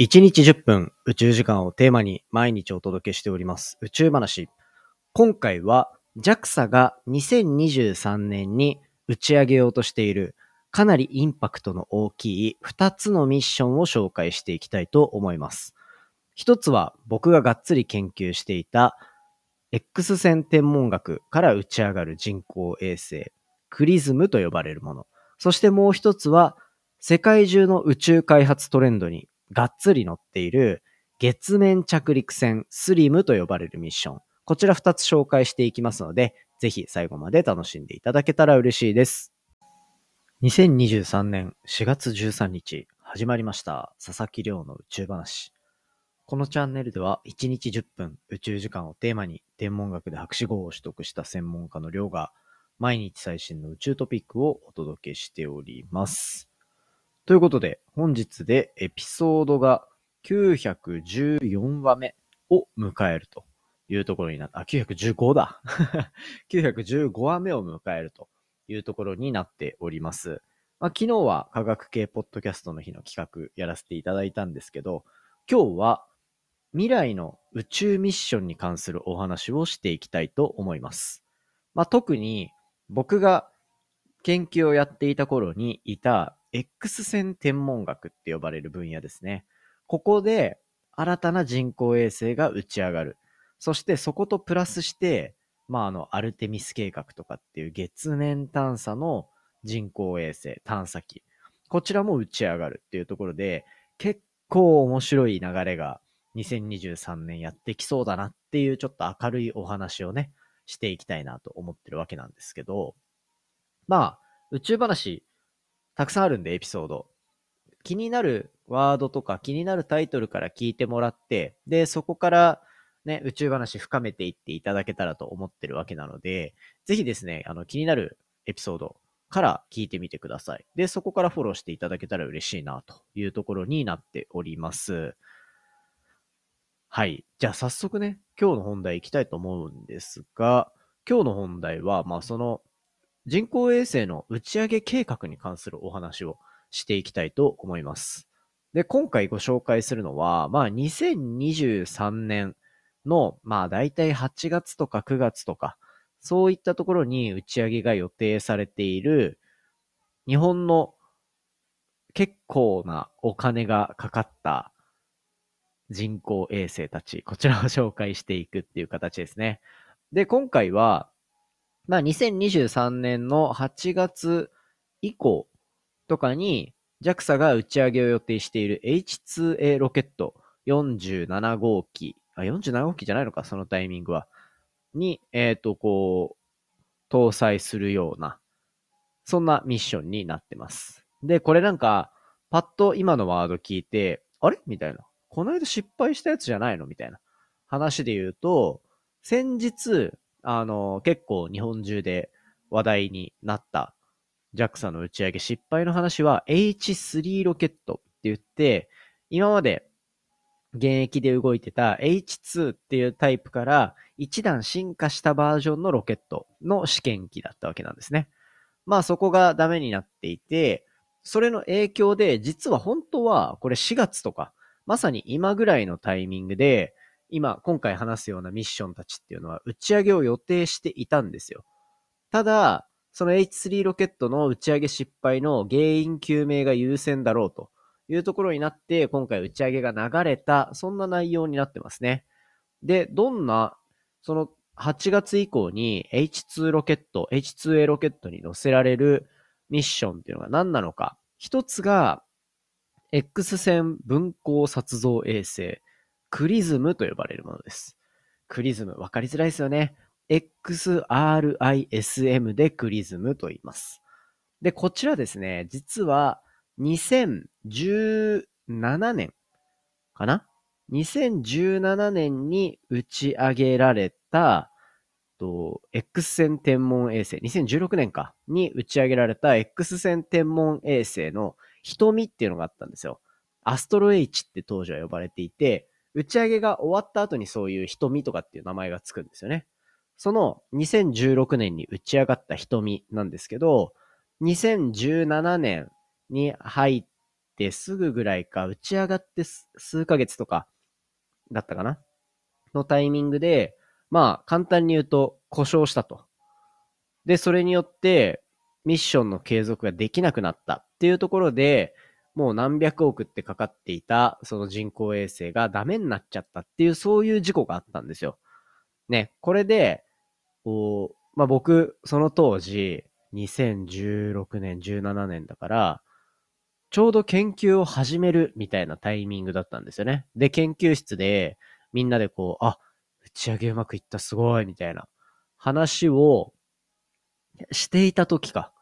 1日10分宇宙時間をテーマに毎日お届けしております宇宙話。今回は JAXA が2023年に打ち上げようとしているかなりインパクトの大きい2つのミッションを紹介していきたいと思います。一つは僕ががっつり研究していた X 線天文学から打ち上がる人工衛星クリズムと呼ばれるもの。そしてもう一つは世界中の宇宙開発トレンドにがっつり乗っている月面着陸船スリムと呼ばれるミッション。こちら2つ紹介していきますので、ぜひ最後まで楽しんでいただけたら嬉しいです。2023年4月13日、始まりました。佐々木亮の宇宙話。このチャンネルでは1日10分宇宙時間をテーマに天文学で博士号を取得した専門家の亮が毎日最新の宇宙トピックをお届けしております。ということで、本日でエピソードが914話目を迎えるというところになった。あ、915だ。915話目を迎えるというところになっております。まあ、昨日は科学系ポッドキャストの日の企画やらせていただいたんですけど、今日は未来の宇宙ミッションに関するお話をしていきたいと思います。まあ、特に僕が研究をやっていた頃にいた X 線天文学って呼ばれる分野ですね。ここで新たな人工衛星が打ち上がる。そしてそことプラスして、まあ、あの、アルテミス計画とかっていう月面探査の人工衛星、探査機。こちらも打ち上がるっていうところで、結構面白い流れが2023年やってきそうだなっていうちょっと明るいお話をね、していきたいなと思ってるわけなんですけど、まあ、宇宙話たくさんあるんで、エピソード。気になるワードとか気になるタイトルから聞いてもらって、で、そこからね、宇宙話深めていっていただけたらと思ってるわけなので、ぜひですね、あの、気になるエピソードから聞いてみてください。で、そこからフォローしていただけたら嬉しいなというところになっております。はい。じゃあ早速ね、今日の本題行きたいと思うんですが、今日の本題は、まあその人工衛星の打ち上げ計画に関するお話をしていきたいと思います。で、今回ご紹介するのは、まあ、2023年の、まあ、大体8月とか9月とか、そういったところに打ち上げが予定されている、日本の結構なお金がかかった人工衛星たち、こちらを紹介していくっていう形ですね。で、今回は、まあ、2023年の8月以降とかに JAXA が打ち上げを予定している H2A ロケット47号機、あ、47号機じゃないのか、そのタイミングは。に、えっ、ー、と、こう、搭載するような、そんなミッションになってます。で、これなんか、パッと今のワード聞いて、あれ？みたいな。この間失敗したやつじゃないの？みたいな話で言うと、先日、あの、結構日本中で話題になった JAXA の打ち上げ失敗の話は H3 ロケットって言って、今まで現役で動いてた H2 っていうタイプから一段進化したバージョンのロケットの試験機だったわけなんですね。まあそこがダメになっていて、それの影響で実は本当はこれ4月とか、まさに今ぐらいのタイミングで今、今回話すようなミッションたちっていうのは打ち上げを予定していたんですよ。ただ、その H3 ロケットの打ち上げ失敗の原因究明が優先だろうというところになって、今回打ち上げが流れた、そんな内容になってますね。で、どんな、その8月以降に H2 ロケット、H2A ロケットに乗せられるミッションっていうのが何なのか。一つが、X 線分光撮像衛星。クリズムと呼ばれるものです。クリズム、わかりづらいですよね。XRISM でクリズムと言います。で、こちらですね、実は2017年かな ?2017 年に打ち上げられた、と、X 線天文衛星、2016年か、に打ち上げられた X 線天文衛星の瞳っていうのがあったんですよ。アストロ H って当時は呼ばれていて、打ち上げが終わった後にそういう瞳とかっていう名前がつくんですよね。その2016年に打ち上がった瞳なんですけど、2017年に入ってすぐぐらいか、打ち上がって数ヶ月とかだったかな？のタイミングで、まあ、簡単に言うと故障したと。で、それによって、ミッションの継続ができなくなったっていうところで、もう何百億ってかかっていた、その人工衛星がダメになっちゃったっていう、そういう事故があったんですよ。ね、これで、こう、まあ僕、その当時、2016年、17年だから、ちょうど研究を始めるみたいなタイミングだったんですよね。で、研究室で、みんなでこう、あ、打ち上げうまくいった、すごい、みたいな話をしていた時か。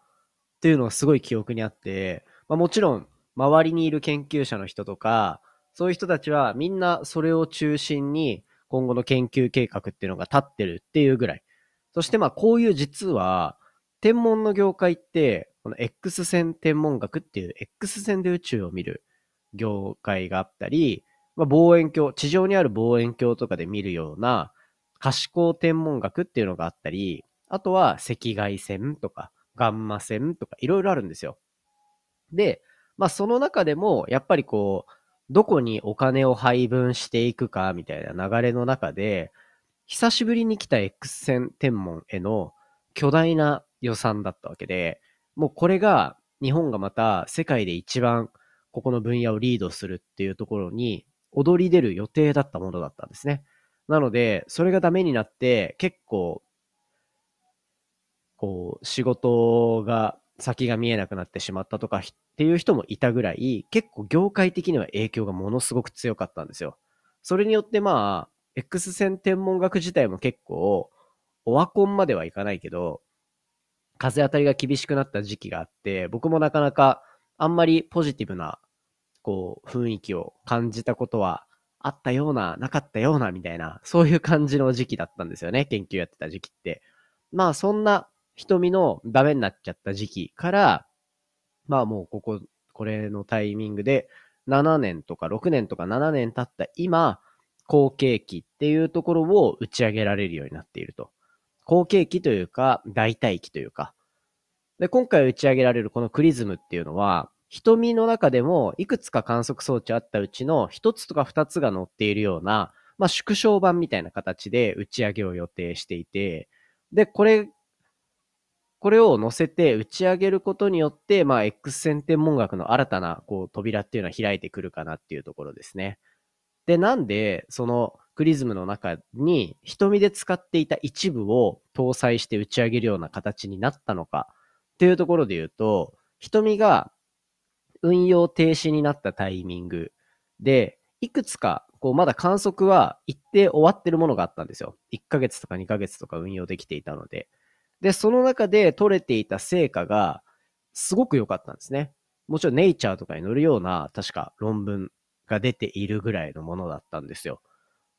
っていうのがすごい記憶にあって、まあ、もちろん、周りにいる研究者の人とか、そういう人たちはみんなそれを中心に今後の研究計画っていうのが立ってるっていうぐらい。そしてまあこういう実は、天文の業界って、この X 線天文学っていう X 線で宇宙を見る業界があったり、まあ、望遠鏡、地上にある望遠鏡とかで見るような可視光天文学っていうのがあったり、あとは赤外線とかガンマ線とかいろいろあるんですよ。で、まあその中でもやっぱりこう、どこにお金を配分していくかみたいな流れの中で、久しぶりに来た X 線天文への巨大な予算だったわけで、もうこれが日本がまた世界で一番ここの分野をリードするっていうところに踊り出る予定だったものだったんですね。なので、それがダメになって結構、こう、仕事が先が見えなくなってしまったとかっていう人もいたぐらい、結構業界的には影響がものすごく強かったんですよ。それによってまあ、X 線天文学自体も結構、オワコンまではいかないけど、風当たりが厳しくなった時期があって、僕もなかなかあんまりポジティブな、こう、雰囲気を感じたことはあったような、なかったような、みたいな、そういう感じの時期だったんですよね、研究やってた時期って。まあ、そんな瞳のダメになっちゃった時期から、まあもうここ、これのタイミングで、7年とか6年とか7年経った今、後継機っていうところを打ち上げられるようになっていると。後継機というか、代替機というか。で、今回打ち上げられるこのクリズムっていうのは、瞳の中でもいくつか観測装置あったうちの一つとか二つが載っているような、まあ縮小版みたいな形で打ち上げを予定していて、で、これこれを載せて打ち上げることによって、まあ、X 線天文学の新たな、こう、扉っていうのは開いてくるかなっていうところですね。で、なんで、そのクリズムの中に、瞳で使っていた一部を搭載して打ち上げるような形になったのかっていうところで言うと、瞳が運用停止になったタイミングで、いくつか、こう、まだ観測は一定終わってるものがあったんですよ。1ヶ月とか2ヶ月とか運用できていたので。で、その中で取れていた成果がすごく良かったんですね。もちろんネイチャーとかに載るような確か論文が出ているぐらいのものだったんですよ。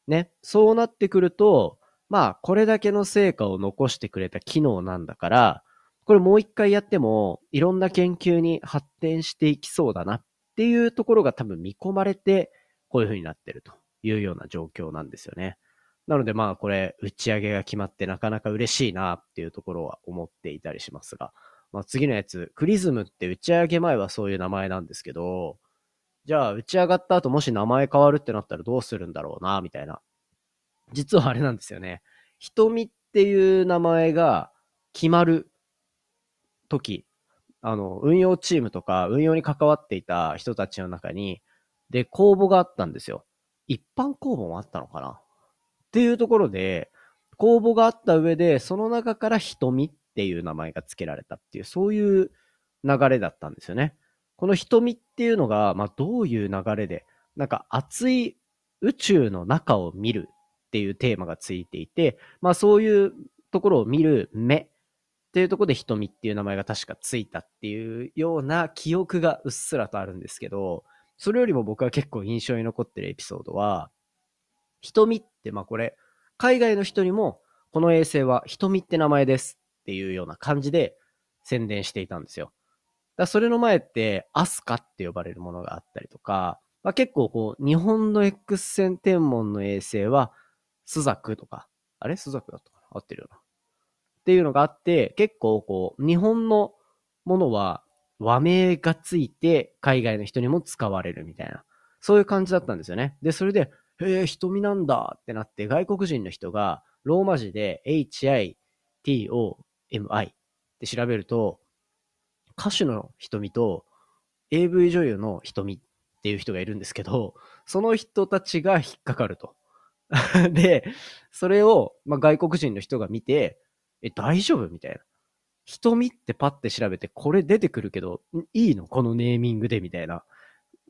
ね。そうなってくると、まあ、これだけの成果を残してくれた機能なんだから、これもう一回やっても、いろんな研究に発展していきそうだなっていうところが多分見込まれて、こういう風になってるというような状況なんですよね。なのでまあこれ打ち上げが決まってなかなか嬉しいなっていうところは思っていたりしますが、まあ次のやつ、クリズムって打ち上げ前はそういう名前なんですけど、じゃあ打ち上がった後もし名前変わるってなったらどうするんだろうな、みたいな。実はあれなんですよね。瞳っていう名前が決まる時、あの、運用チームとか運用に関わっていた人たちの中に、で、公募があったんですよ。一般公募もあったのかなっていうところで、公募があった上で、その中から瞳っていう名前が付けられたっていう、そういう流れだったんですよね。この瞳っていうのが、まあどういう流れで、なんか熱い宇宙の中を見るっていうテーマがついていて、まあそういうところを見る目っていうところで瞳っていう名前が確かついたっていうような記憶がうっすらとあるんですけど、それよりも僕は結構印象に残ってるエピソードは、瞳って、まあこれ、海外の人にも、この衛星は瞳って名前ですっていうような感じで宣伝していたんですよ。だそれの前って、アスカって呼ばれるものがあったりとか、まあ、結構こう、日本の X 線天文の衛星は、スザクとか、あれ？スザクだったかな？合ってるよな。っていうのがあって、結構こう、日本のものは和名がついて海外の人にも使われるみたいな、そういう感じだったんですよね。で、それで、へえ、瞳なんだってなって、外国人の人がローマ字で HITOMI って調べると、歌手の瞳と AV 女優の瞳っていう人がいるんですけど、その人たちが引っかかると。で、それを、まあ、外国人の人が見て、え、大丈夫みたいな。瞳ってパッて調べて、これ出てくるけど、いいの？このネーミングでみたいな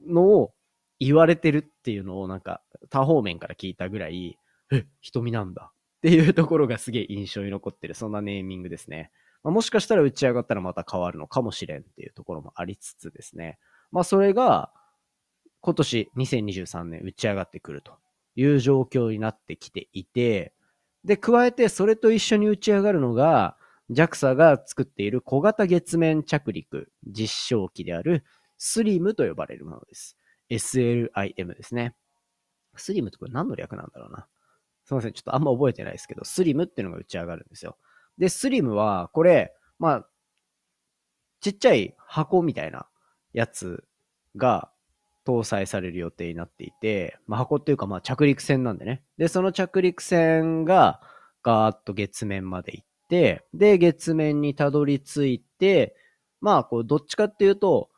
のを言われてるっていうのをなんか多方面から聞いたぐらい、え、瞳なんだっていうところがすげえ印象に残ってる、そんなネーミングですね。まあ、もしかしたら打ち上がったらまた変わるのかもしれんっていうところもありつつですね。まあそれが今年2023年打ち上がってくるという状況になってきていて、で、加えてそれと一緒に打ち上がるのが、JAXA が作っている小型月面着陸実証機である SLIM と呼ばれるものです。SLIM ですね。SLIM ってこれ何の略なんだろうな。すいません。ちょっとあんま覚えてないですけど、SLIM っていうのが打ち上がるんですよ。で、SLIM は、これ、まあ、ちっちゃい箱みたいなやつが搭載される予定になっていて、まあ、箱っていうかまあ着陸船なんでね。で、その着陸船がガーッと月面まで行って、で、月面にたどり着いて、まあ、こう、どっちかっていうと、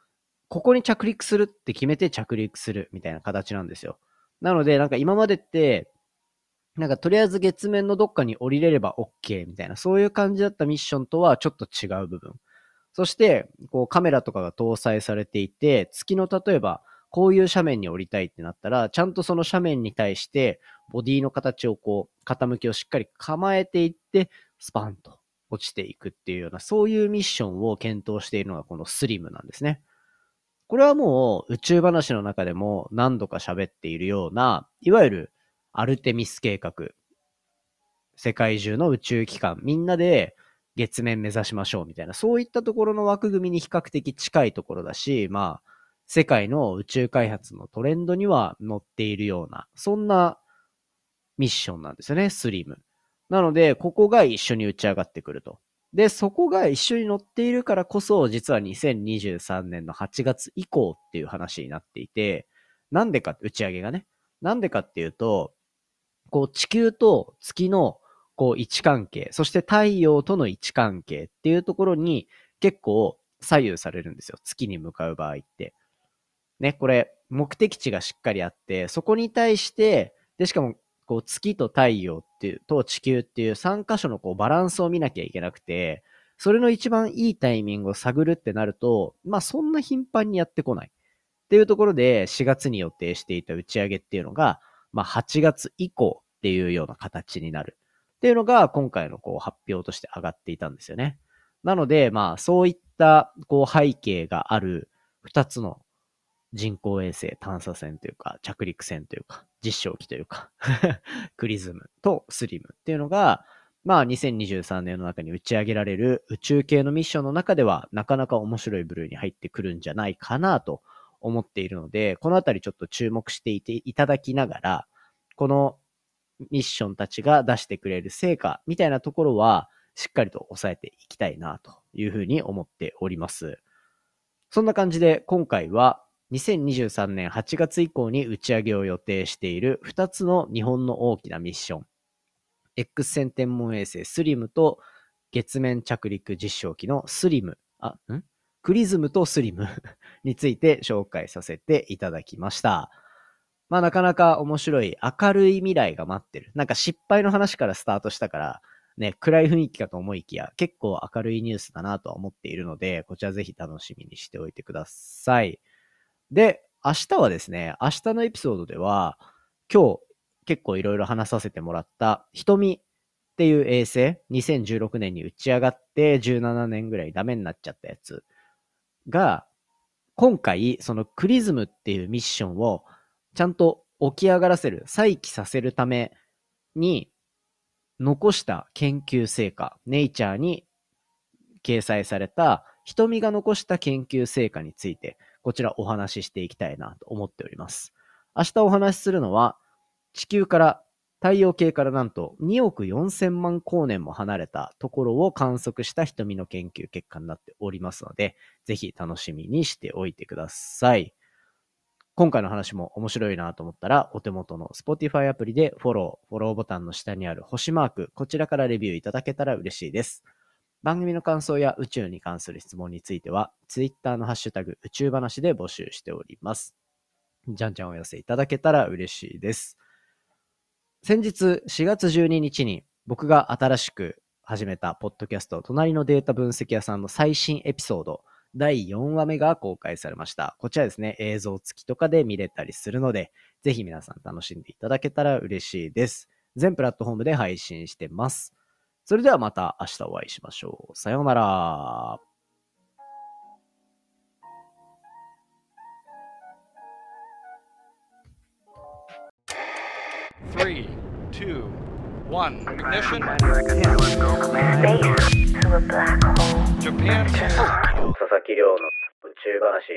ここに着陸するって決めて着陸するみたいな形なんですよ。なので、なんか今までって、なんかとりあえず月面のどっかに降りれれば OK みたいな、そういう感じだったミッションとはちょっと違う部分。そして、こうカメラとかが搭載されていて、月の例えば、こういう斜面に降りたいってなったら、ちゃんとその斜面に対して、ボディの形をこう、傾きをしっかり構えていって、スパンと落ちていくっていうような、そういうミッションを検討しているのがこのスリムなんですね。これはもう宇宙話の中でも何度か喋っているような、いわゆるアルテミス計画。世界中の宇宙機関、みんなで月面目指しましょうみたいな、そういったところの枠組みに比較的近いところだし、まあ、世界の宇宙開発のトレンドには乗っているような、そんなミッションなんですよね、スリム。なので、ここが一緒に打ち上がってくると。で、そこが一緒に乗っているからこそ、実は2023年の8月以降っていう話になっていて、なんでか、打ち上げがね。なんでかっていうと、こう地球と月のこう位置関係、そして太陽との位置関係っていうところに結構左右されるんですよ。月に向かう場合って。ね、これ、目的地がしっかりあって、そこに対して、で、しかも、こう、月と太陽っていう、と地球っていう3箇所のこう、バランスを見なきゃいけなくて、それの一番いいタイミングを探るってなると、まあ、そんな頻繁にやってこない。っていうところで、4月に予定していた打ち上げっていうのが、まあ、8月以降っていうような形になる。っていうのが、今回のこう、発表として上がっていたんですよね。なので、まあ、そういった、こう、背景がある2つの人工衛星探査船というか、着陸船というか、実証機というか クリズムとスリムっていうのが、まあ2023年の中に打ち上げられる宇宙系のミッションの中ではなかなか面白い部類に入ってくるんじゃないかなと思っているので、このあたりちょっと注目していていただきながら、このミッションたちが出してくれる成果みたいなところはしっかりと抑えていきたいなというふうに思っております。そんな感じで今回は2023年8月以降に打ち上げを予定している2つの日本の大きなミッション。X 線天文衛星スリムと月面着陸実証機のスリム、あ、ん？クリズムとスリム について紹介させていただきました。まあなかなか面白い明るい未来が待ってる。なんか失敗の話からスタートしたから、ね、暗い雰囲気かと思いきや、結構明るいニュースだなとは思っているので、こちらぜひ楽しみにしておいてください。で、明日はですね、明日のエピソードでは、今日結構いろいろ話させてもらった瞳っていう衛星、2016年に打ち上がって17年ぐらいダメになっちゃったやつが、今回、そのクリズムっていうミッションをちゃんと起き上がらせる、再起させるために残した研究成果、ネイチャーに掲載された瞳が残した研究成果についてこちらお話ししていきたいなと思っております。明日お話しするのは、地球から太陽系からなんと2億4000万光年も離れたところを観測した瞳の研究結果になっておりますので、ぜひ楽しみにしておいてください。今回の話も面白いなと思ったら、お手元の Spotify アプリでフォロー、フォローボタンの下にある星マーク、こちらからレビューいただけたら嬉しいです。番組の感想や宇宙に関する質問については、Twitter のハッシュタグ宇宙話で募集しております。じゃんじゃんお寄せいただけたら嬉しいです。先日4月12日に僕が新しく始めたポッドキャスト、隣のデータ分析屋さんの最新エピソード、第4話目が公開されました。こちらですね、映像付きとかで見れたりするので、ぜひ皆さん楽しんでいただけたら嬉しいです。全プラットフォームで配信してます。それではまた明日お会いしましょう。さようなら。Three, two, one, ignition. Japan. 佐々木亮の宇宙話。